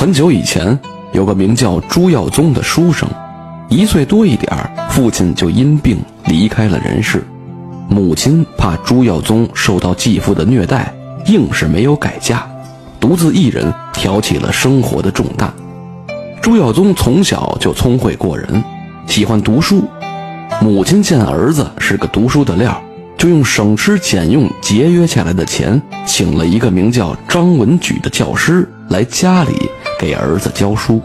很久以前，有个名叫朱耀宗的书生，一岁多一点，父亲就因病离开了人世。母亲怕朱耀宗受到继父的虐待，硬是没有改嫁，独自一人挑起了生活的重担。朱耀宗从小就聪慧过人，喜欢读书。母亲见儿子是个读书的料，就用省吃俭用节约下来的钱，请了一个名叫张文举的教师来家里。给儿子教书，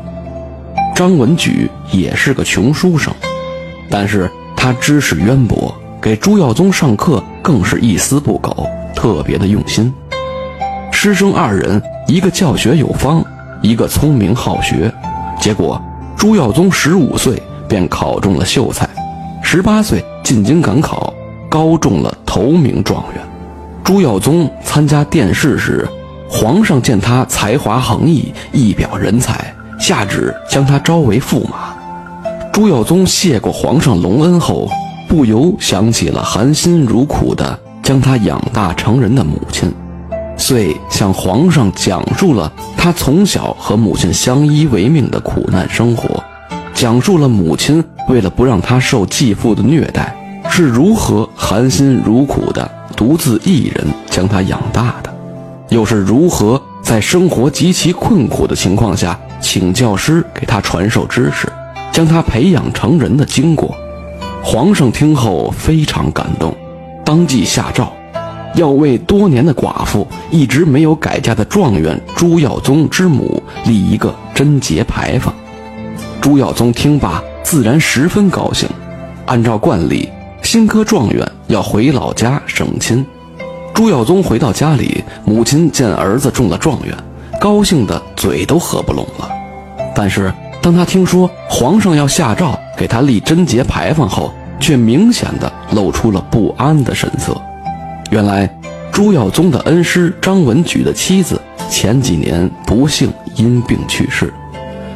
张文举也是个穷书生，但是他知识渊博，给朱耀宗上课更是一丝不苟，特别的用心。师生二人，一个教学有方，一个聪明好学。结果朱耀宗十五岁便考中了秀才，十八岁进京赶考，高中了头名状元。朱耀宗参加殿试时。皇上见他才华横溢，一表人才，下旨将他招为驸马。朱耀宗谢过皇上隆恩后，不由想起了含辛茹苦的将他养大成人的母亲，遂向皇上讲述了他从小和母亲相依为命的苦难生活，讲述了母亲为了不让他受继父的虐待，是如何含辛茹苦的独自一人将他养大的。又是如何在生活极其困苦的情况下，请教师给他传授知识，将他培养成人的经过？皇上听后非常感动，当即下诏，要为多年的寡妇、一直没有改嫁的状元朱耀宗之母立一个贞节牌坊。朱耀宗听罢，自然十分高兴。按照惯例，新科状元要回老家省亲。朱耀宗回到家里，母亲见儿子中了状元，高兴的嘴都合不拢了。但是当他听说皇上要下诏给他立贞节牌坊后，却明显的露出了不安的神色。原来朱耀宗的恩师张文举的妻子前几年不幸因病去世，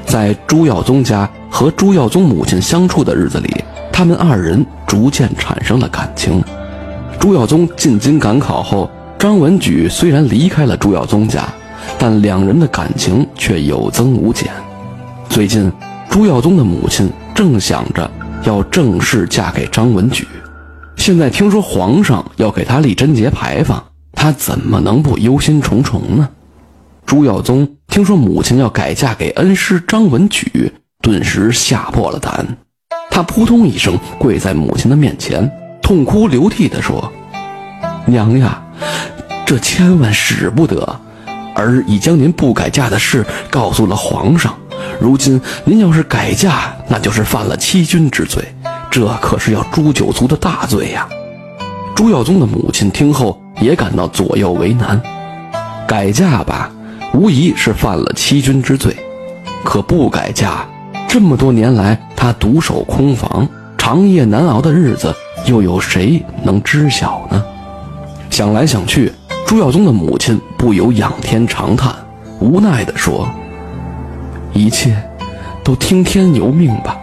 在朱耀宗家和朱耀宗母亲相处的日子里，他们二人逐渐产生了感情。朱耀宗进京赶考后，张文举虽然离开了朱耀宗家，但两人的感情却有增无减。最近，朱耀宗的母亲正想着要正式嫁给张文举，现在听说皇上要给他立贞节牌坊，他怎么能不忧心忡忡呢？朱耀宗听说母亲要改嫁给恩师张文举，顿时吓破了胆，他扑通一声跪在母亲的面前。痛哭流涕地说：“娘呀，这千万使不得！儿已将您不改嫁的事告诉了皇上。如今您要是改嫁，那就是犯了欺君之罪，这可是要诛九族的大罪呀！”朱耀宗的母亲听后也感到左右为难。改嫁吧，无疑是犯了欺君之罪；可不改嫁，这么多年来他独守空房，长夜难熬的日子。又有谁能知晓呢？想来想去，朱耀宗的母亲不由仰天长叹，无奈地说：“一切都听天由命吧。”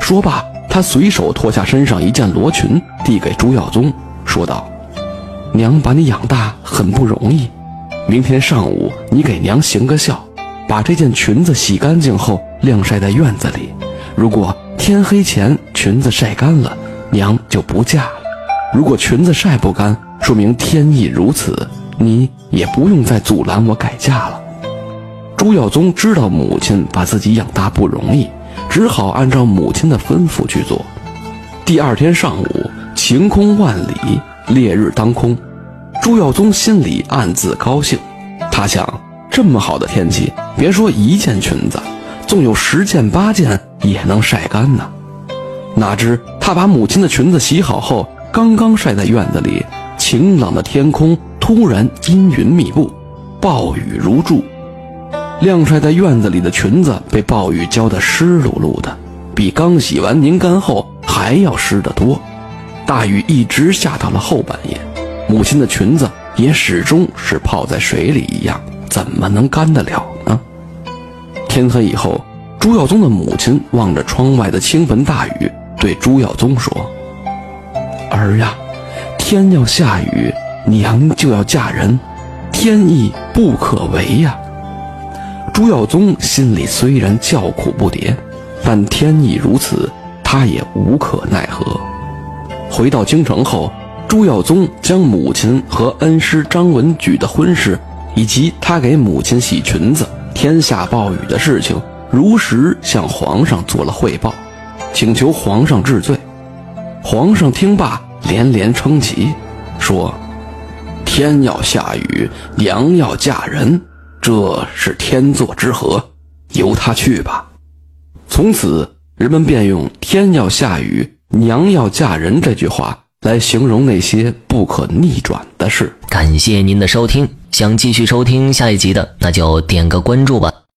说罢，他随手脱下身上一件罗裙，递给朱耀宗，说道：“娘把你养大很不容易，明天上午你给娘行个孝，把这件裙子洗干净后晾晒在院子里。如果天黑前裙子晒干了。”娘就不嫁了。如果裙子晒不干，说明天意如此，你也不用再阻拦我改嫁了。朱耀宗知道母亲把自己养大不容易，只好按照母亲的吩咐去做。第二天上午，晴空万里，烈日当空，朱耀宗心里暗自高兴。他想，这么好的天气，别说一件裙子，纵有十件八件也能晒干呢。哪知他把母亲的裙子洗好后，刚刚晒在院子里，晴朗的天空突然阴云密布，暴雨如注。晾晒在院子里的裙子被暴雨浇得湿漉漉的，比刚洗完拧干后还要湿得多。大雨一直下到了后半夜，母亲的裙子也始终是泡在水里一样，怎么能干得了呢？天黑以后，朱耀宗的母亲望着窗外的倾盆大雨。对朱耀宗说：“儿呀，天要下雨，娘就要嫁人，天意不可违呀。”朱耀宗心里虽然叫苦不迭，但天意如此，他也无可奈何。回到京城后，朱耀宗将母亲和恩师张文举的婚事，以及他给母亲洗裙子、天下暴雨的事情，如实向皇上做了汇报，请求皇上治罪。皇上听罢，连连称奇，说：“天要下雨，娘要嫁人，这是天作之合，由他去吧。”从此，人们便用“天要下雨，娘要嫁人”这句话来形容那些不可逆转的事。感谢您的收听，想继续收听下一集的，那就点个关注吧。